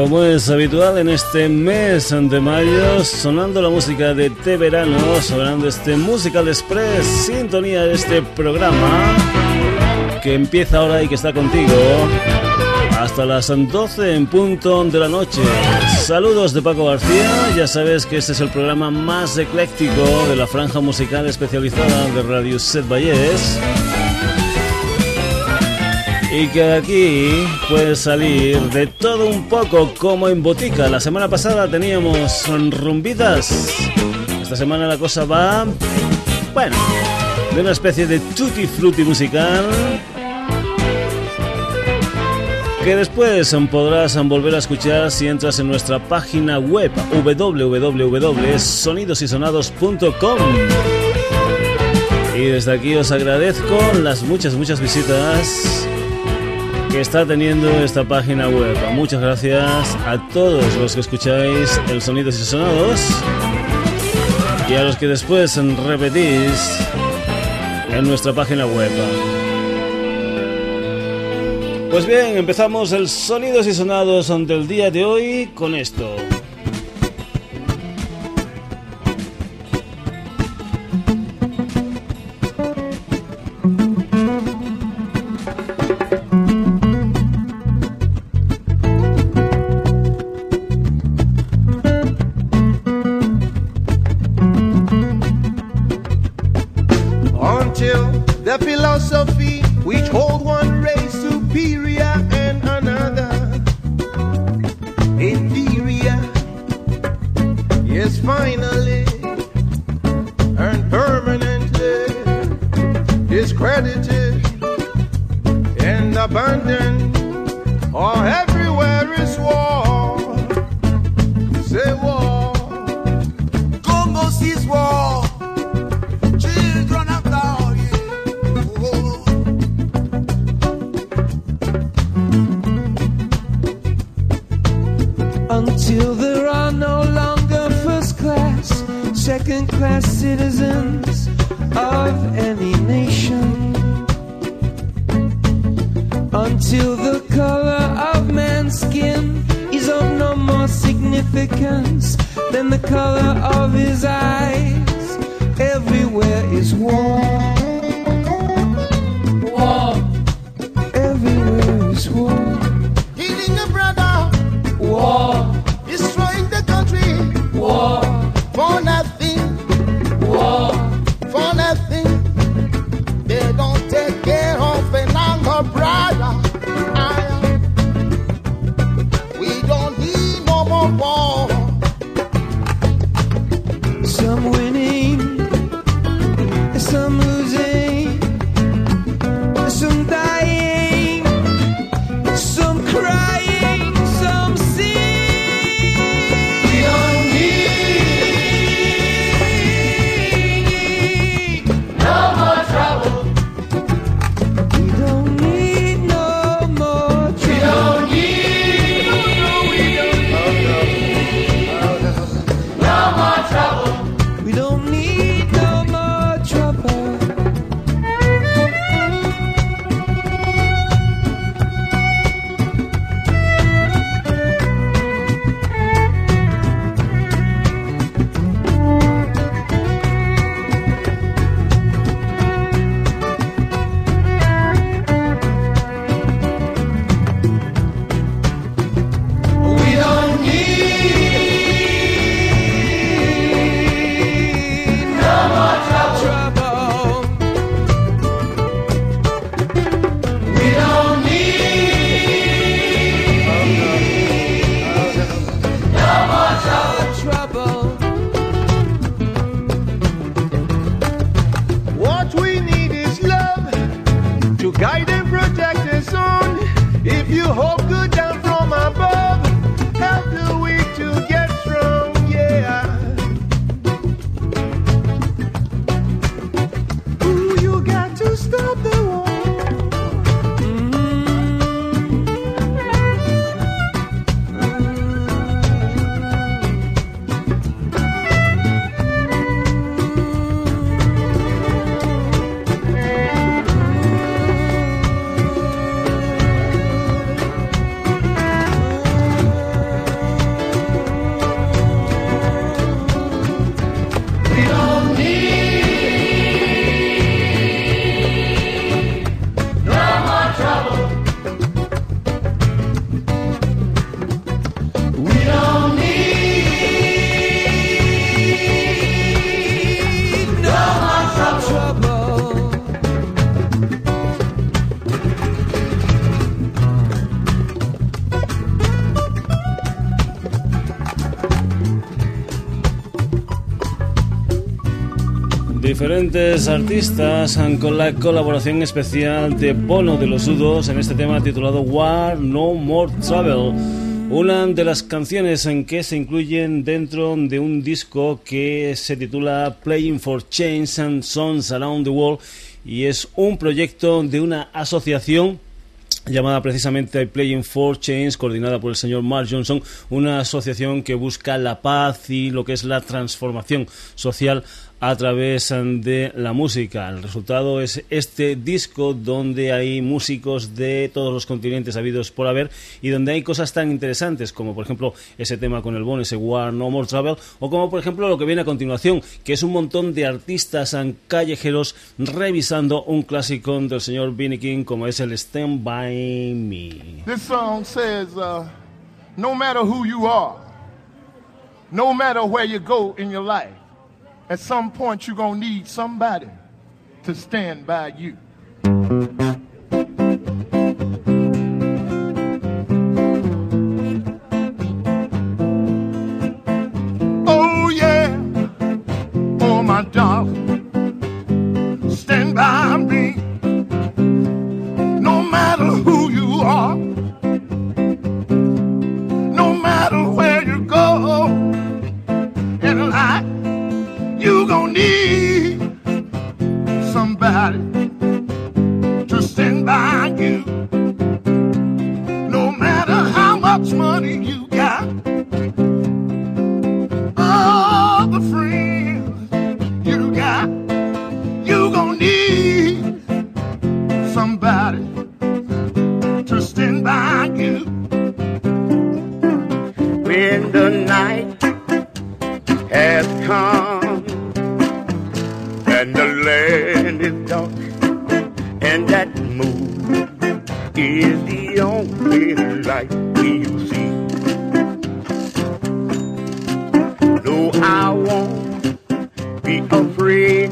Como es habitual en este mes de mayo, sonando la música de Te Verano, sonando este Musical Express, sintonía de este programa que empieza ahora y que está contigo hasta las 12 en punto de la noche. Saludos de Paco García, ya sabes que este es el programa más ecléctico de la franja musical especializada de Radio Set Valles y que aquí puede salir de todo un poco como en botica. La semana pasada teníamos rumbitas. Esta semana la cosa va, bueno, de una especie de tutti frutti musical que después podrás volver a escuchar si entras en nuestra página web www.sonidosysonados.com. Y desde aquí os agradezco las muchas, muchas visitas que está teniendo esta página web. Muchas gracias a todos los que escucháis el Sonidos y Sonados y a los que después repetís en nuestra página web. Pues bien, empezamos el Sonidos y Sonados del día de hoy con esto. philosophy which holds diferentes artistas con la colaboración especial de Bono de los Udos en este tema titulado War No More Travel. Una de las canciones en que se incluyen dentro de un disco que se titula Playing for Change and Songs Around the World y es un proyecto de una asociación llamada precisamente Playing for Change, coordinada por el señor Mark Johnson, una asociación que busca la paz y lo que es la transformación social a través de la música. El resultado es este disco donde hay músicos de todos los continentes habidos por haber y donde hay cosas tan interesantes como por ejemplo ese tema con el Bon, ese War No More Travel o como por ejemplo lo que viene a continuación que es un montón de artistas callejeros revisando un clásico del señor Vinnie King como es el Stand By Me. This song says uh, no matter who you are no matter where you go in your life at some point you're going to need somebody to stand by you. Come and the land is dark, and that moon is the only light we'll see. No, I won't be afraid.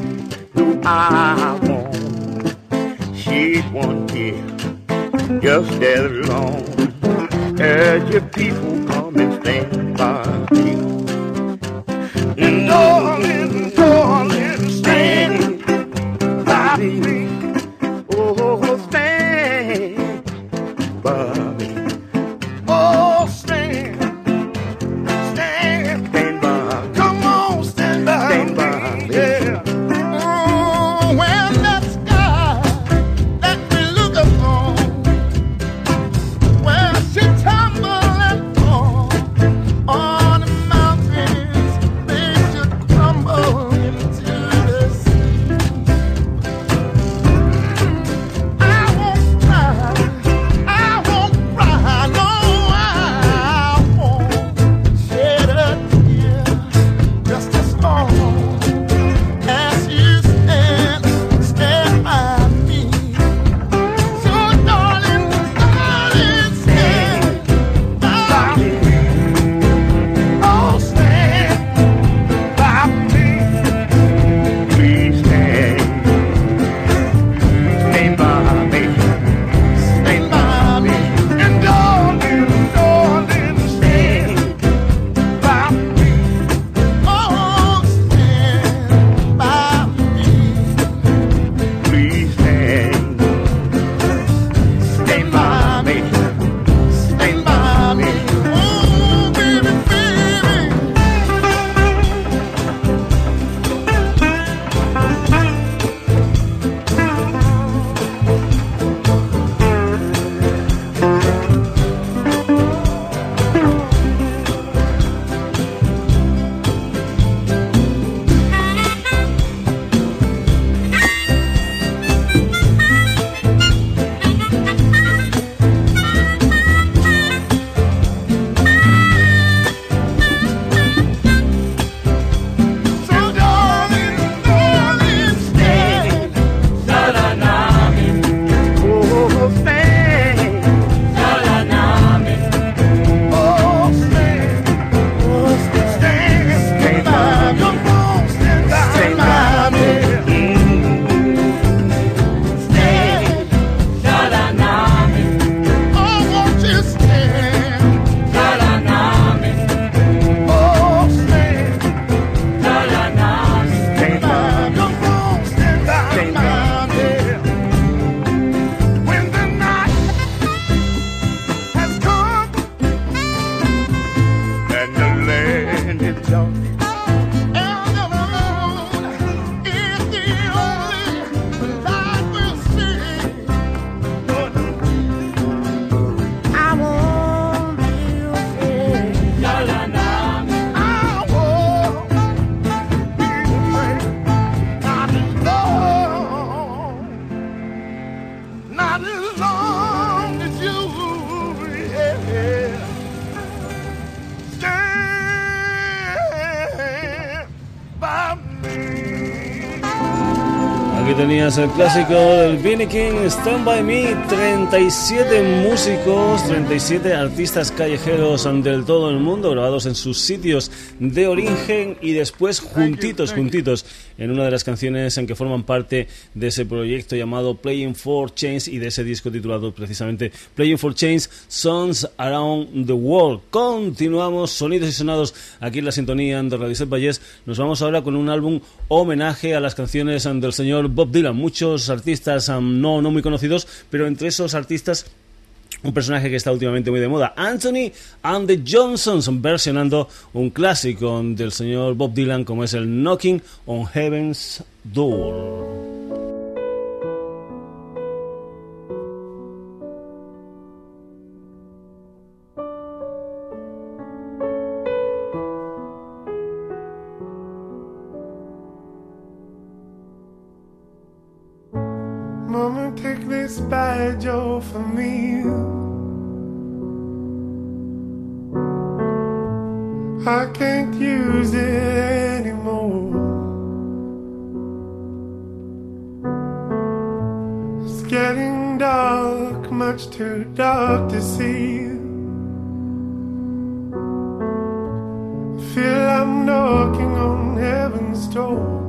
No, I won't shed one tear. Just as long as your people come and stand by me. Tenías el clásico del Vinnie King, Stand By Me, 37 músicos, 37 artistas callejeros del todo el mundo, grabados en sus sitios de origen y después juntitos, juntitos, en una de las canciones en que forman parte de ese proyecto llamado Playing for Change y de ese disco titulado precisamente Playing for Change, Songs Around the World. Continuamos, sonidos y sonados aquí en la sintonía de Radio Set Valles. Nos vamos ahora con un álbum homenaje a las canciones del señor Bob Dylan. Muchos artistas no, no muy conocidos, pero entre esos artistas un personaje que está últimamente muy de moda, Anthony and the Johnsons, versionando un clásico del señor Bob Dylan como es el Knocking on Heaven's Door. For me. I can't use it anymore. It's getting dark, much too dark to see. I Feel I'm knocking on heaven's door.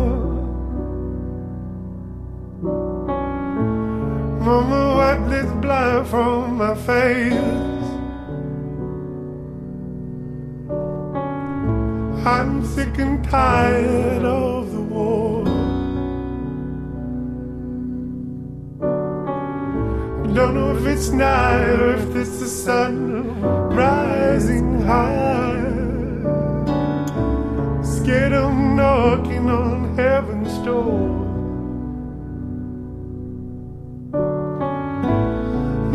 Mama, wipe this blood from my face. I'm sick and tired of the war. Don't know if it's night or if it's the sun rising high. Scared of knocking on heaven's door.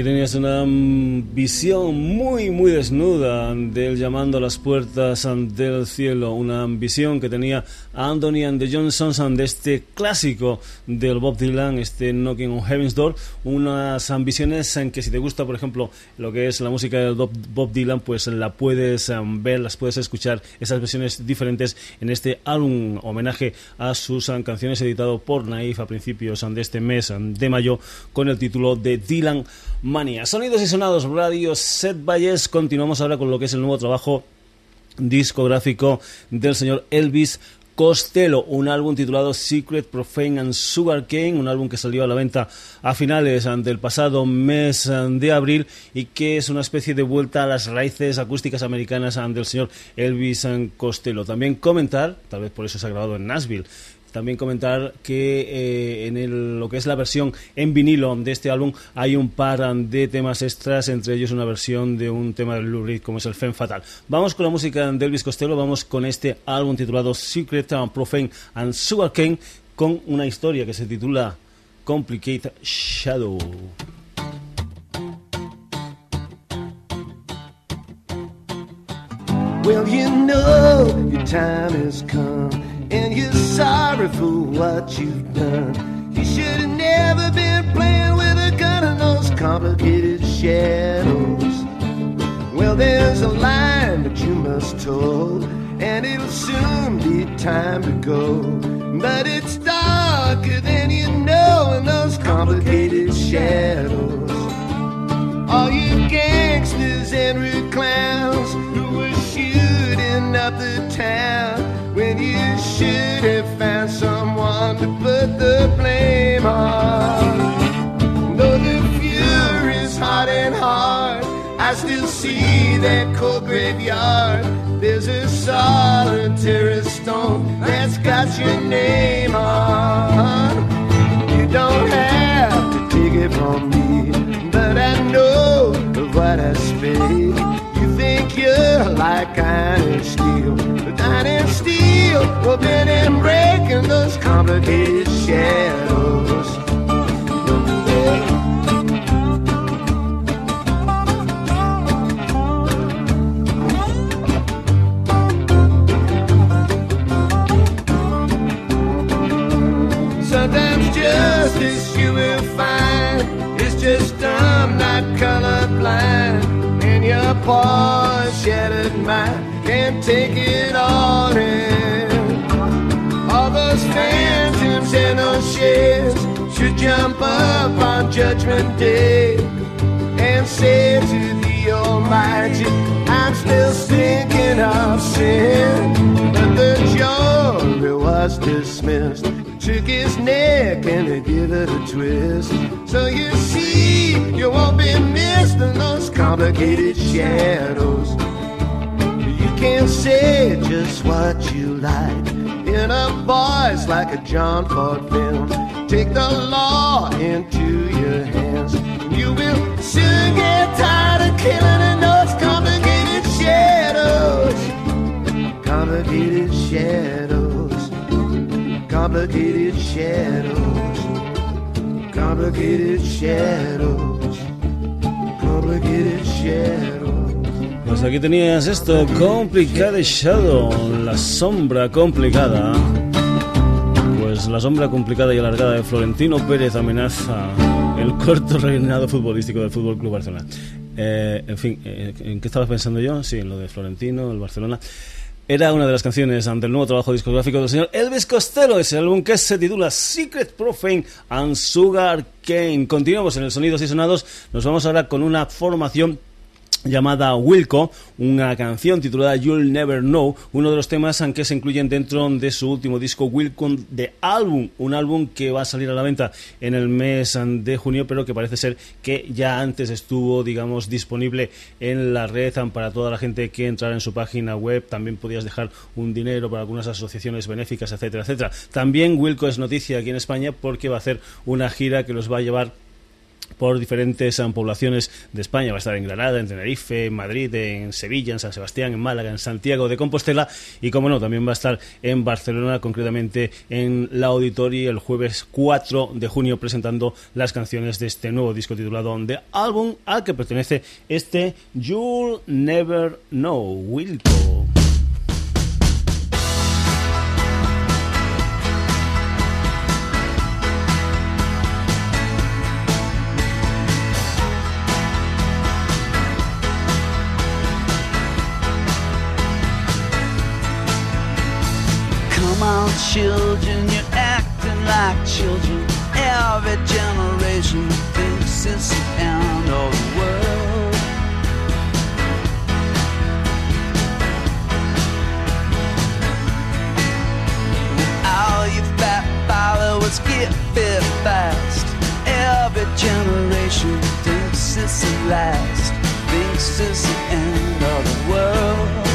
Aquí tenías una visión muy, muy desnuda del llamando a las puertas del cielo, una visión que tenía Anthony and the Johnsons de este clásico del Bob Dylan, este Knocking on Heaven's Door, unas ambiciones en que si te gusta, por ejemplo, lo que es la música del Bob Dylan, pues la puedes um, ver, las puedes escuchar, esas versiones diferentes en este álbum homenaje a sus um, canciones editado por Naif a principios um, de este mes de mayo con el título de Dylan Sonidos y sonados, radio Set Valles. Continuamos ahora con lo que es el nuevo trabajo discográfico del señor Elvis Costello, un álbum titulado Secret, Profane and Sugar Cane, un álbum que salió a la venta a finales del pasado mes de abril y que es una especie de vuelta a las raíces acústicas americanas del señor Elvis Costello. También comentar, tal vez por eso se ha grabado en Nashville, también comentar que eh, en lo que es la versión en vinilo de este álbum hay un par de temas extras, entre ellos una versión de un tema de Lou Reed como es el Femme Fatal. Vamos con la música de Elvis Costello, vamos con este álbum titulado Secret and Profane and Sugarcane con una historia que se titula Complicated Shadow. You know your time has come. and you're sorry for what you've done. You should have never been playing with a gun in those complicated shadows. Well, there's a line that you must toe, and it'll soon be time to go. But it's darker than you know in those complicated shadows. All you gangsters and rude clowns who were shooting up the town when you should have found someone to put the blame on. Though the fury's hot and hard, I still see that cold graveyard. There's a solitary stone that's got your name on. You don't have to take it from me, but I know what I spent figure like iron steel. But iron steel will bend and break in those complicated shadows. Poor shattered mind can't take it all in. Those phantoms and shares should jump up on Judgment Day and say to the Almighty, I'm still thinking of sin. But the jury was dismissed. Took his neck and they give it a twist. So you see, you won't be missed in those complicated shadows You can't say just what you like in a voice like a John Ford film. Take the law into your hands. You will soon get tired of killing in those complicated shadows. Complicated shadows. Complicated shadows. Complicated shadows. Complicated shadows. Pues aquí tenías esto, Complicated Shadow, la sombra complicada. Pues la sombra complicada y alargada de Florentino Pérez amenaza el corto reinado futbolístico del Fútbol Club Barcelona. Eh, en fin, eh, ¿en qué estabas pensando yo? Sí, en lo de Florentino, el Barcelona. Era una de las canciones ante el nuevo trabajo discográfico del señor Elvis Costello, ese álbum que se titula Secret Profane and Sugar Cane. Continuamos en el Sonidos y Sonados. Nos vamos ahora con una formación llamada Wilco, una canción titulada You'll Never Know, uno de los temas que se incluyen dentro de su último disco Wilco de álbum, un álbum que va a salir a la venta en el mes de junio, pero que parece ser que ya antes estuvo, digamos, disponible en la red para toda la gente que entrara en su página web, también podías dejar un dinero para algunas asociaciones benéficas, etcétera, etcétera. También Wilco es noticia aquí en España porque va a hacer una gira que los va a llevar por diferentes poblaciones de España. Va a estar en Granada, en Tenerife, en Madrid, en Sevilla, en San Sebastián, en Málaga, en Santiago de Compostela y, como no, también va a estar en Barcelona, concretamente en la Auditoria el jueves 4 de junio presentando las canciones de este nuevo disco titulado The Album al que pertenece este You'll Never Know, Wilco. Children, you're acting like children. Every generation thinks it's the end of the world. All you fat followers get fit fast. Every generation thinks it's the last, thinks it's the end of the world.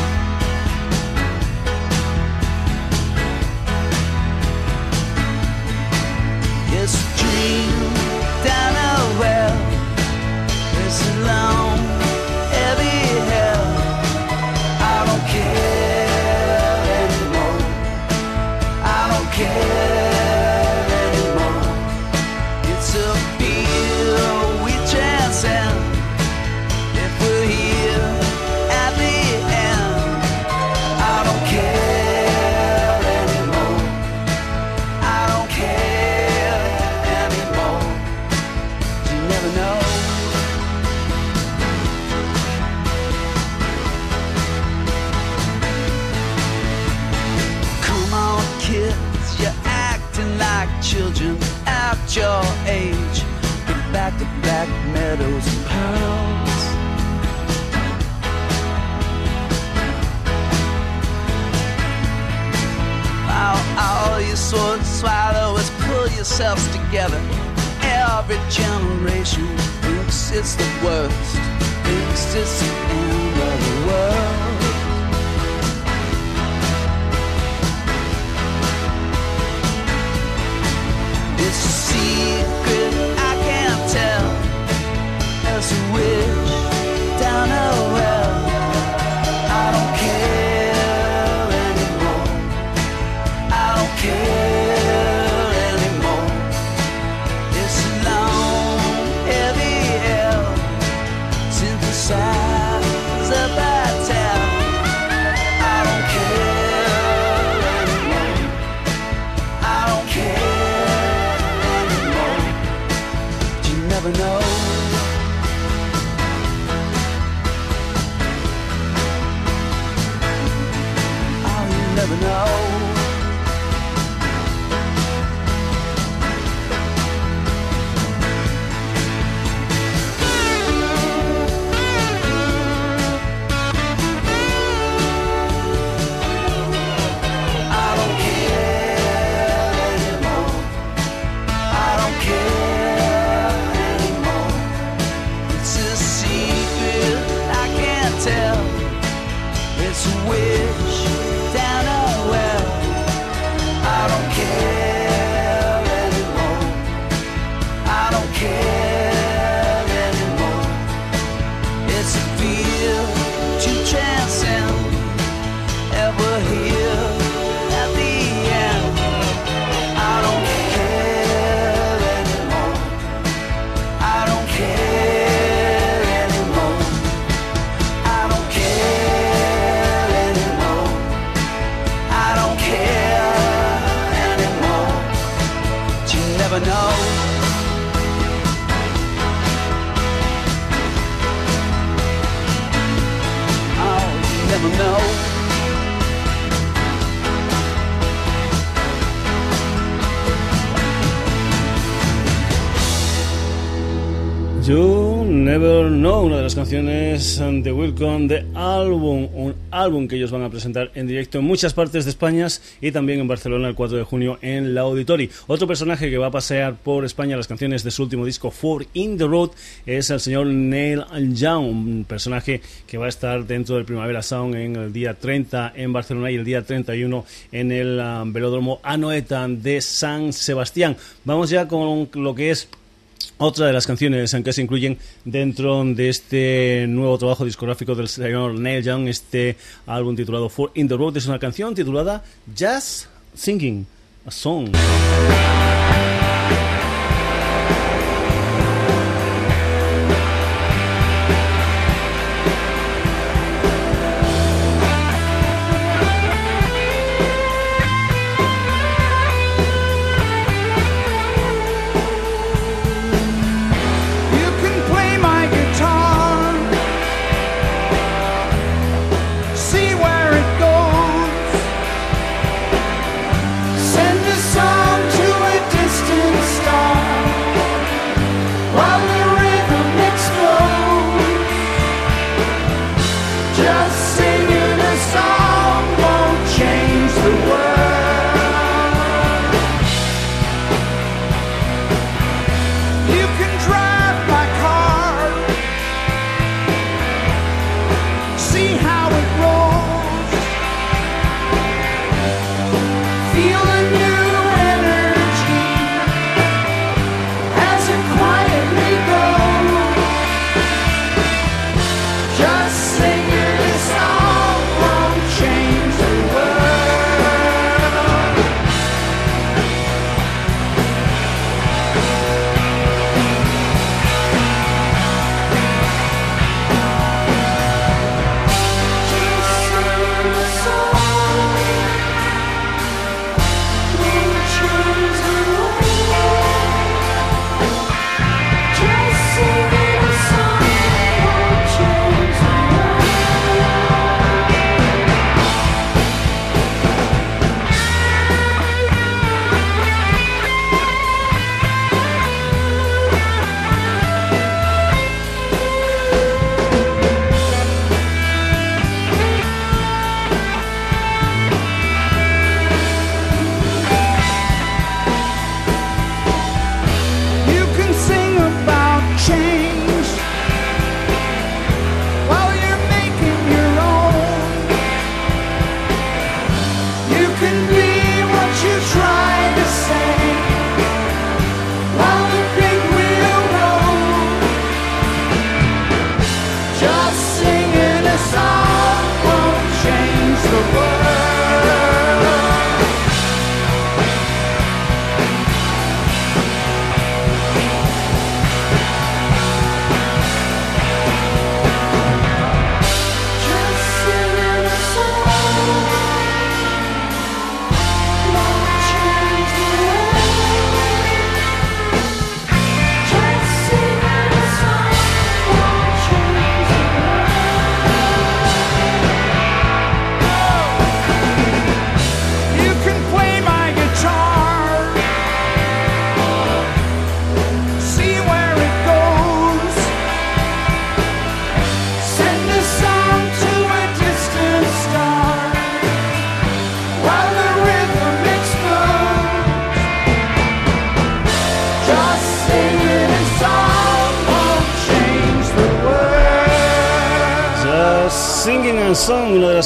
Yourselves together. Every generation thinks it's the worst, thinks it's the end of the world. It's a secret I can't tell. There's a wish Never Know, una de las canciones de Wilcom de álbum, un álbum que ellos van a presentar en directo en muchas partes de España y también en Barcelona el 4 de junio en la Auditori. Otro personaje que va a pasear por España las canciones de su último disco, Four in the Road, es el señor Neil Young, un personaje que va a estar dentro del Primavera Sound en el día 30 en Barcelona y el día 31 en el um, velódromo Anoeta de San Sebastián. Vamos ya con lo que es otra de las canciones en que se incluyen dentro de este nuevo trabajo discográfico del señor Neil Young, este álbum titulado For in the Road, es una canción titulada Just Singing a Song.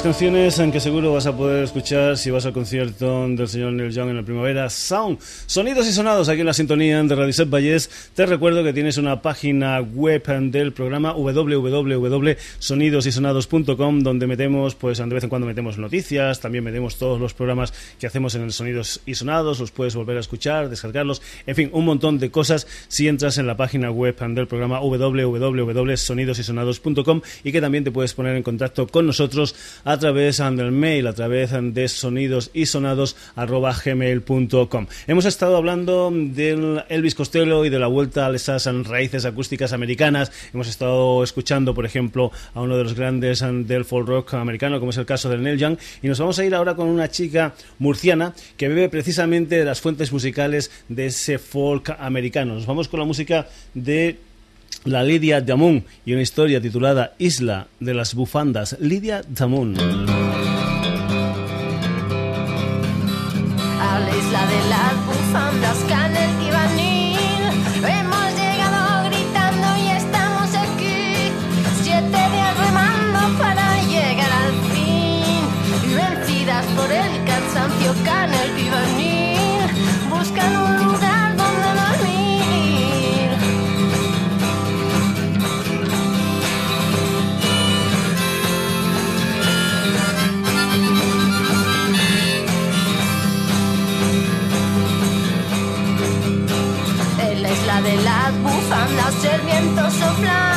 Canciones en que seguro vas a poder escuchar si vas al concierto del señor Neil Young en la primavera. Sound, sonidos y sonados aquí en la sintonía de Radio Set Valles. Te recuerdo que tienes una página web del programa www.sonidosysonados.com donde metemos, pues de vez en cuando metemos noticias, también metemos todos los programas que hacemos en el Sonidos y Sonados, los puedes volver a escuchar, descargarlos, en fin, un montón de cosas si entras en la página web del programa www.sonidosysonados.com y que también te puedes poner en contacto con nosotros a través del mail, a través de sonidos y sonados gmail.com. Hemos estado hablando del Elvis Costello y de la vuelta a esas raíces acústicas americanas. Hemos estado escuchando, por ejemplo, a uno de los grandes del folk rock americano, como es el caso del Neil Young. Y nos vamos a ir ahora con una chica murciana que bebe precisamente de las fuentes musicales de ese folk americano. Nos vamos con la música de la Lidia Damun y una historia titulada Isla de las Bufandas. Lidia Damun. so fly.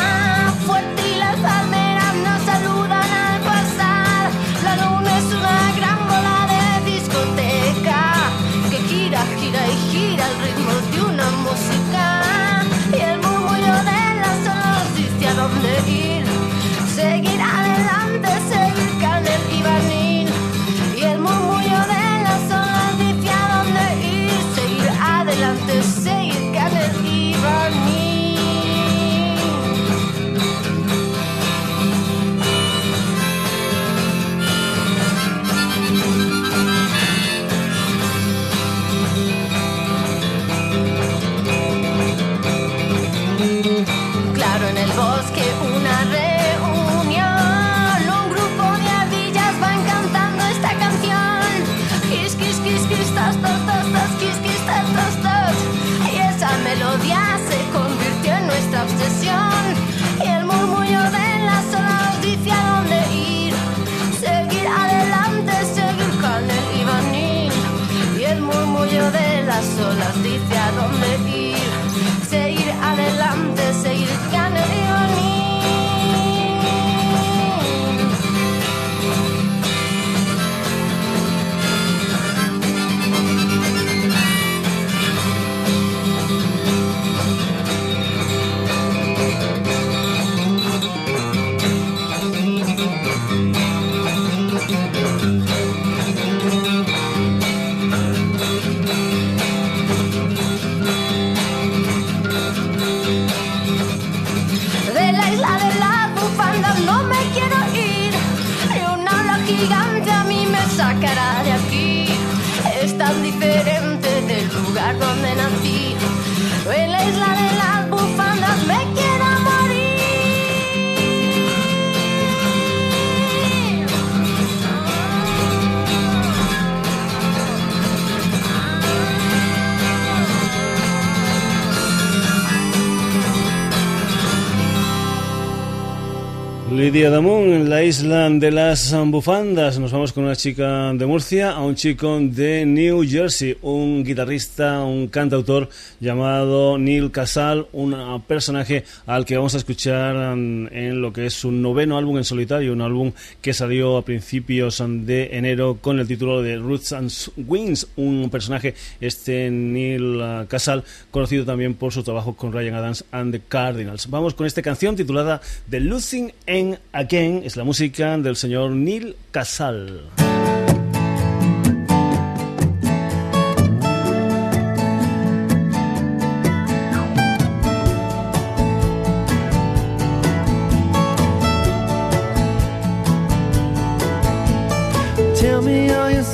Lidia Damón en la isla de las bufandas. Nos vamos con una chica de Murcia a un chico de New Jersey, un guitarrista, un cantautor llamado Neil Casal, un personaje al que vamos a escuchar en lo que es su noveno álbum en solitario, un álbum que salió a principios de enero con el título de Roots and Wings, un personaje, este Neil Casal, conocido también por su trabajo con Ryan Adams and the Cardinals. Vamos con esta canción titulada The Losing en Again, es la música del señor Neil Casal.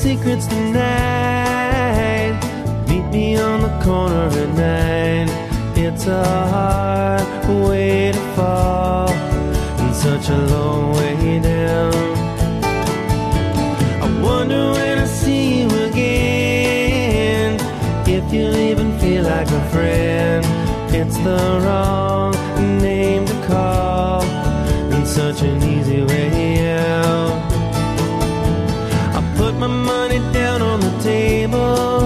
secrets tonight. Meet me on the corner at nine. It's a hard such a long way down. I wonder when I see you again if you'll even feel like a friend. It's the wrong name to call and such an easy way out I put my money down on the table.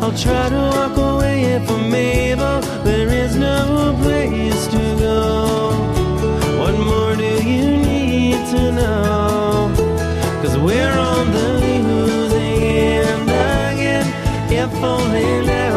I'll try to walk away if I'm able. There is no place we're on the losing end again. If only now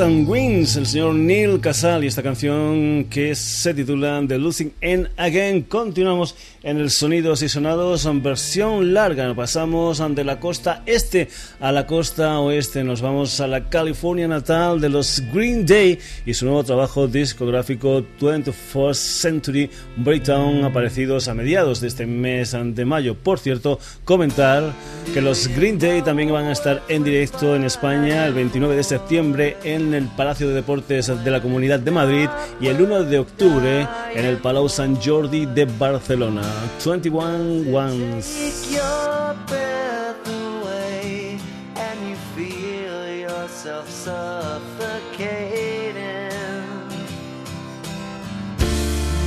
and Wings, el señor Neil Casal y esta canción que se titula The Losing End Again. Continuamos en el Sonidos y Sonados en versión larga. Pasamos de la costa este a la costa oeste. Nos vamos a la California natal de los Green Day y su nuevo trabajo discográfico 24th Century Breakdown aparecidos a mediados de este mes de mayo. Por cierto, comentar que los Green Day también van a estar en directo en España el 29 de septiembre en el Palacio de Deportes de la Comunidad de Madrid y el 1 de octubre en el Palau Sant Jordi de Barcelona. 21 Ones.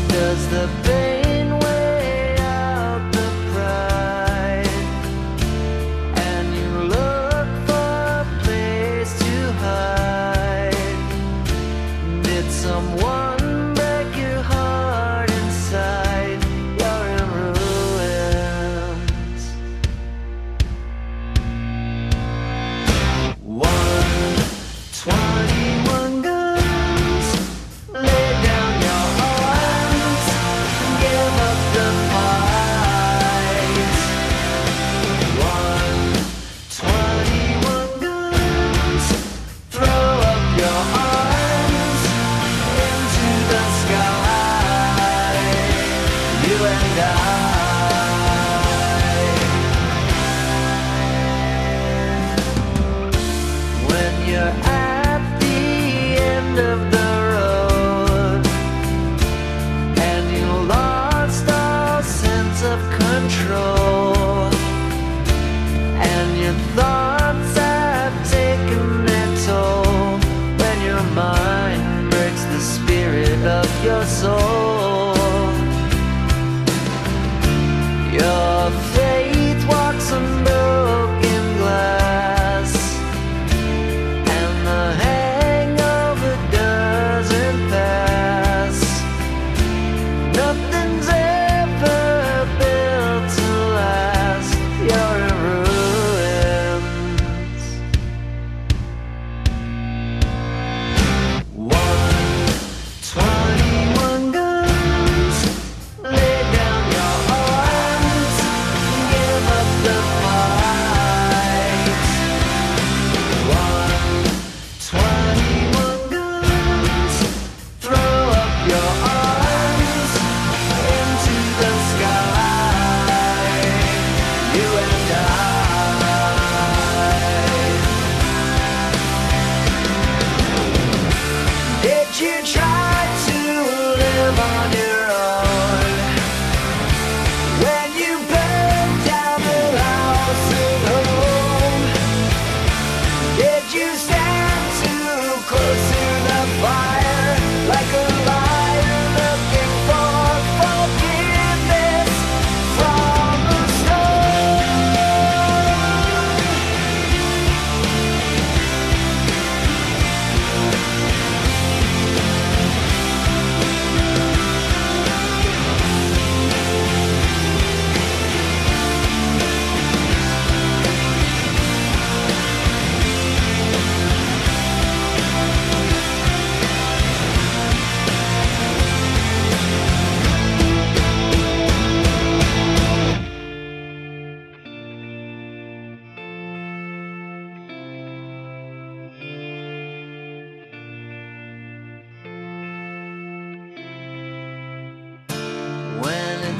Does the your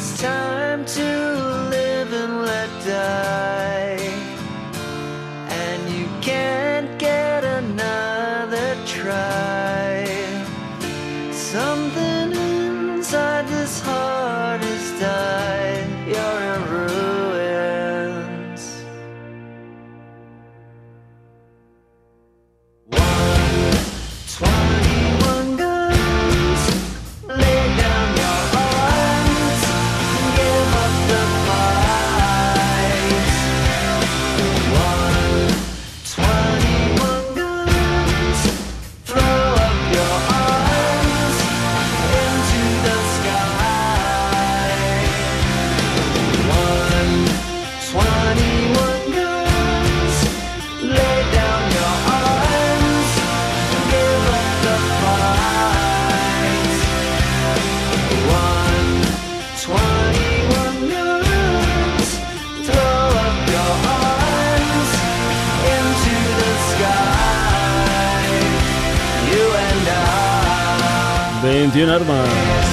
it's time to live and let die, 21 armas.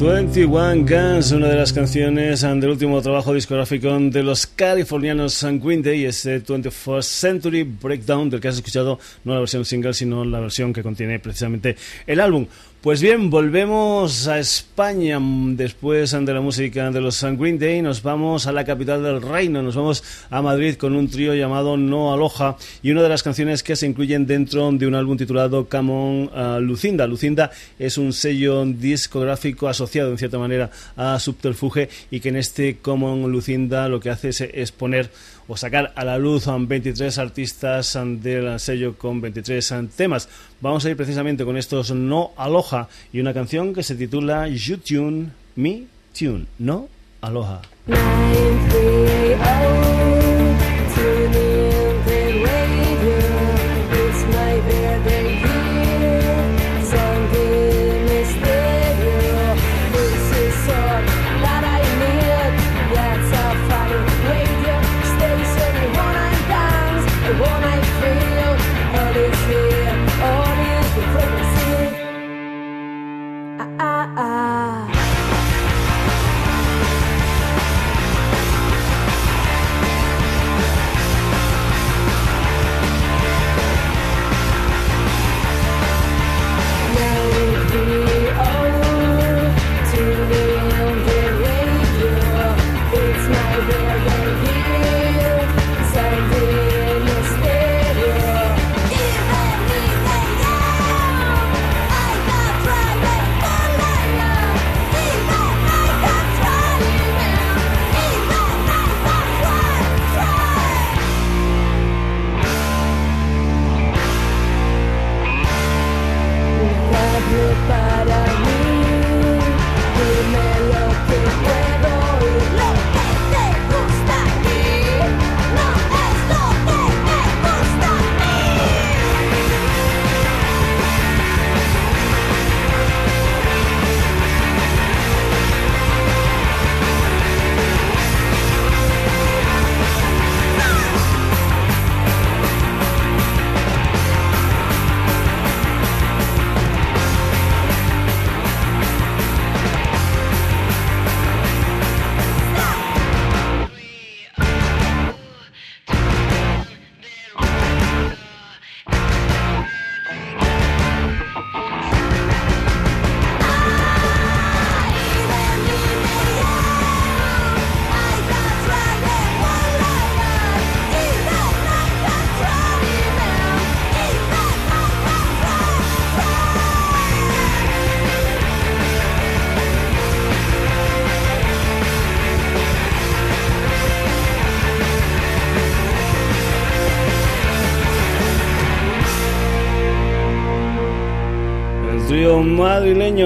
21 Guns, una de las canciones del último trabajo discográfico de los californianos Green Day, ese 21st Century Breakdown, del que has escuchado no la versión single, sino la versión que contiene precisamente el álbum. Pues bien, volvemos a España después de la música de los Green Day. Nos vamos a la capital del reino, nos vamos a Madrid con un trío llamado No Aloja y una de las canciones que se incluyen dentro de un álbum titulado Come On uh, Lucinda. Lucinda es un sello discográfico asociado en cierta manera a Subterfuge y que en este Come On Lucinda lo que hace es poner o sacar a la luz a 23 artistas del sello con 23 temas. Vamos a ir precisamente con estos No Aloha y una canción que se titula You Tune, Me Tune, No Aloha.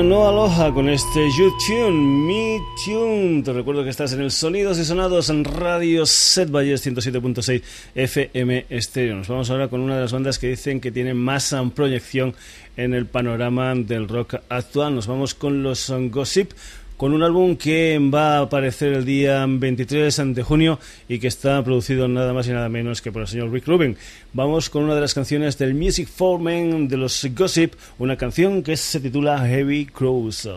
No aloja con este You Tune, Me Tune. Te recuerdo que estás en el Sonidos y Sonados en Radio Set Valles 107.6 FM Estéreo. Nos vamos ahora con una de las bandas que dicen que tiene más proyección en el panorama del rock actual. Nos vamos con los Gossip con un álbum que va a aparecer el día 23 de junio y que está producido nada más y nada menos que por el señor Rick Rubin. Vamos con una de las canciones del Music for Men de los Gossip, una canción que se titula Heavy Crows.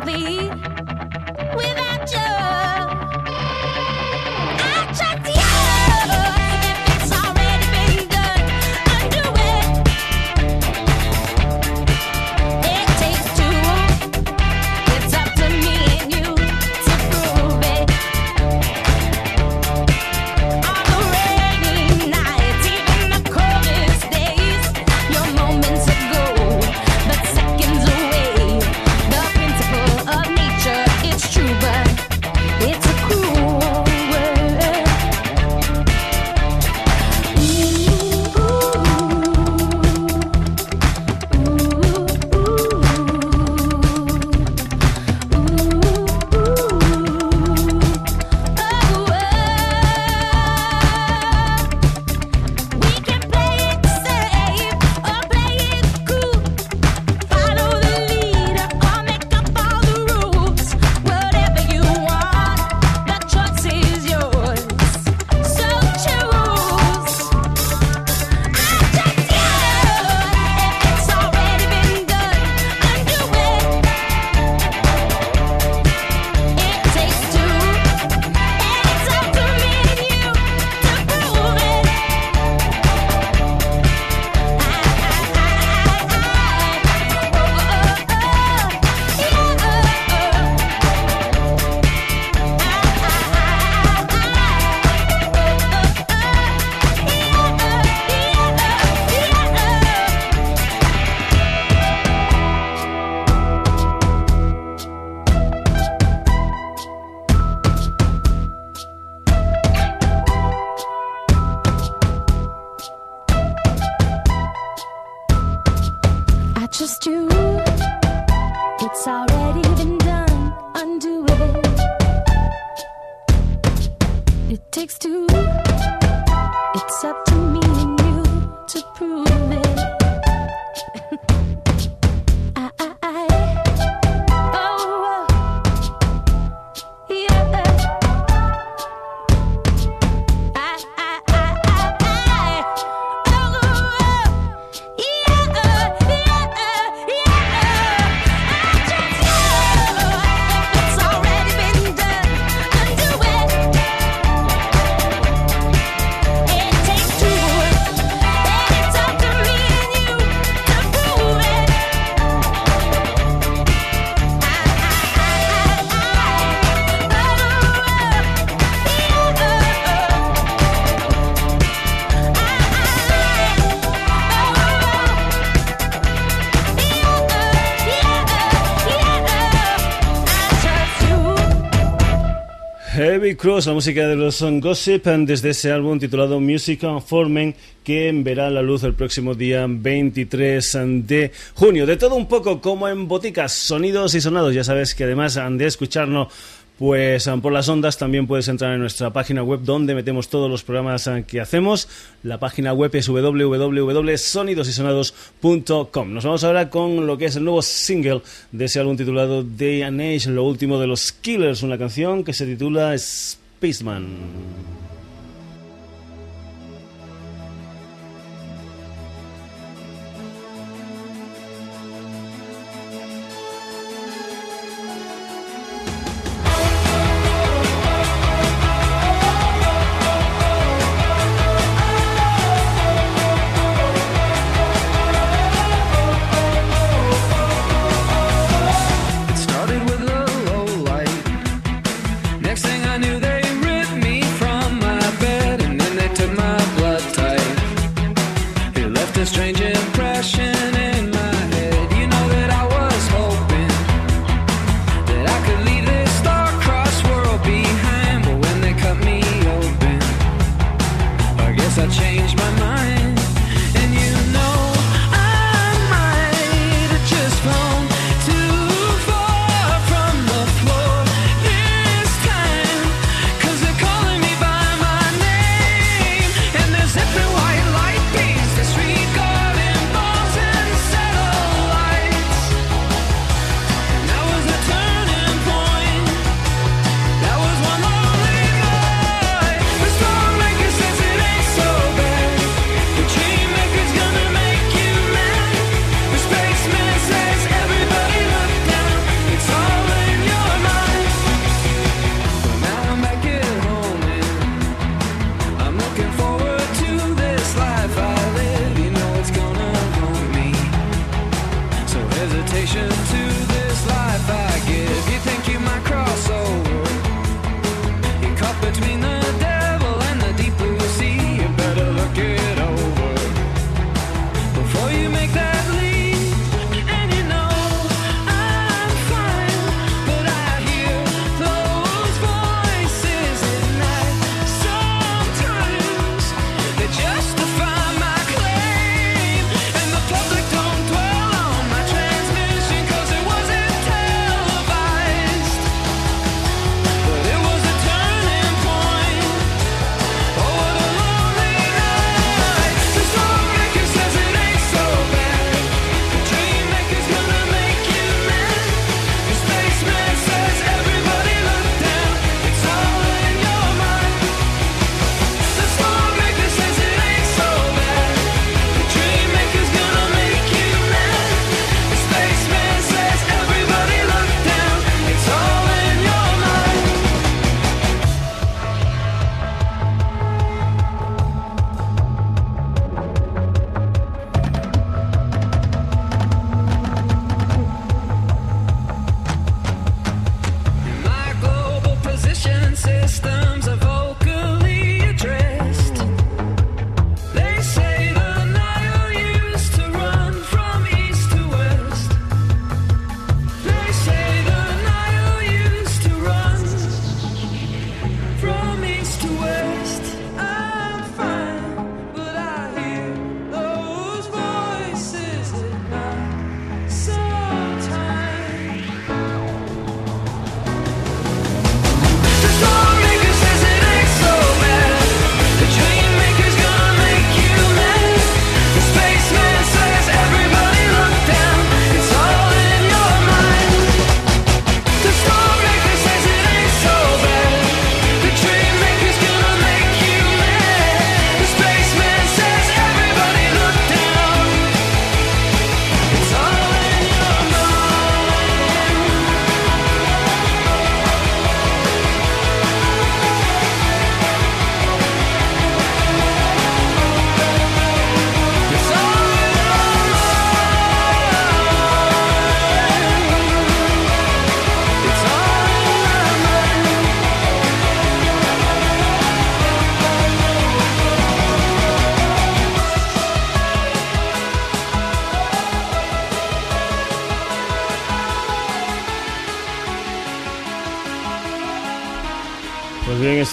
Please. Cross, la música de los Gossip, desde ese álbum titulado Music for Men, que verá la luz el próximo día 23 de junio. De todo un poco como en boticas, sonidos y sonados. Ya sabes que además de escucharnos pues por las ondas también puedes entrar en nuestra página web donde metemos todos los programas que hacemos. La página web es www.sonidosysonados.com. Nos vamos ahora con lo que es el nuevo single de ese álbum titulado Day and Age, lo último de los Killers, una canción que se titula Spaceman.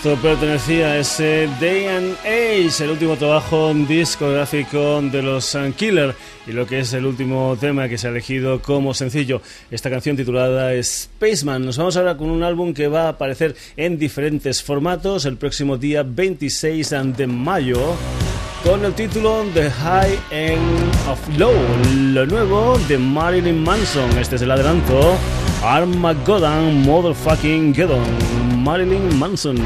Esto pertenecía a ese Day and Age, el último trabajo discográfico de los Killer y lo que es el último tema que se ha elegido como sencillo, esta canción titulada Spaceman. Nos vamos ahora con un álbum que va a aparecer en diferentes formatos el próximo día 26 de mayo con el título The High End of Low, lo nuevo de Marilyn Manson. Este es el adelanto. Armageddon Motherfucking Geddon, Marilyn Manson.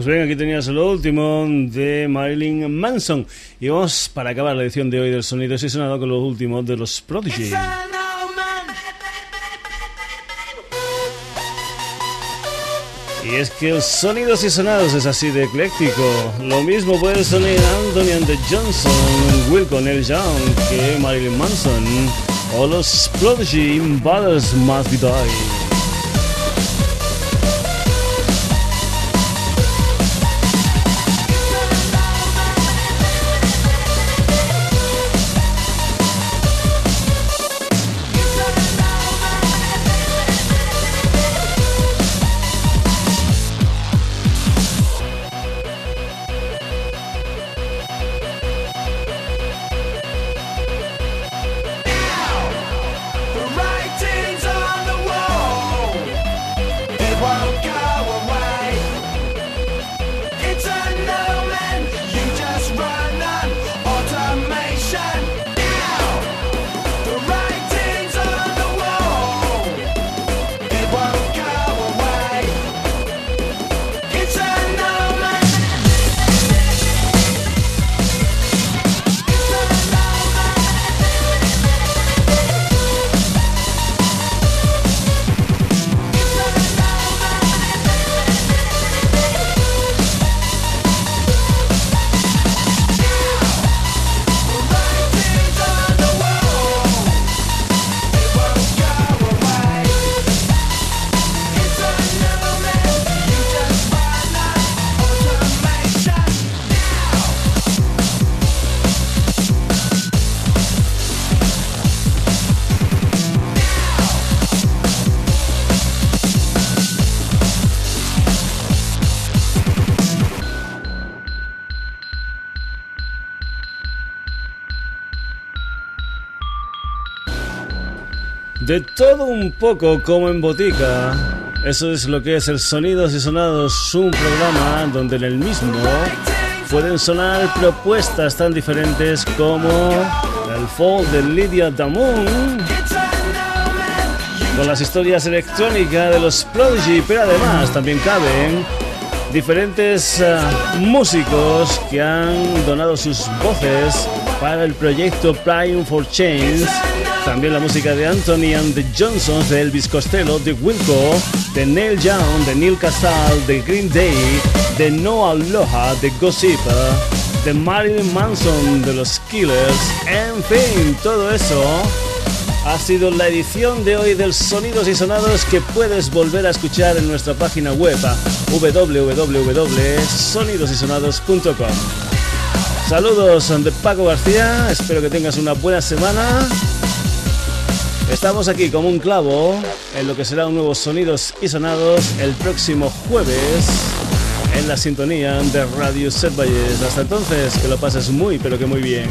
Pues bien, aquí tenías lo último de Marilyn Manson. Y vamos para acabar la edición de hoy del Sonido y Sonado con lo último de los Prodigy. Y es que el Sonidos y Sonados es así de ecléctico. Lo mismo puede sonar Anthony and the Johnson, Will Connell Young que Marilyn Manson. O los Prodigy Brothers Must Be Die. De todo un poco como en botica. Eso es lo que es el Sonidos y Sonados, un programa donde en el mismo pueden sonar propuestas tan diferentes como el folk de Lydia Damoon, con las historias electrónicas de los Prodigy, pero además también caben diferentes uh, músicos que han donado sus voces para el proyecto Prime for Change. También la música de Anthony and the Johnsons, de Elvis Costello, de Wilco, de Neil Young, de Neil Casal, de Green Day, de Noah Aloha, de Gossip, de Marilyn Manson, de los Killers, en fin, todo eso ha sido la edición de hoy del Sonidos y Sonados que puedes volver a escuchar en nuestra página web www.sonidosysonados.com. Saludos de Paco García, espero que tengas una buena semana. Estamos aquí como un clavo en lo que será un nuevo Sonidos y Sonados el próximo jueves en la sintonía de Radio Set Valles. Hasta entonces, que lo pases muy pero que muy bien.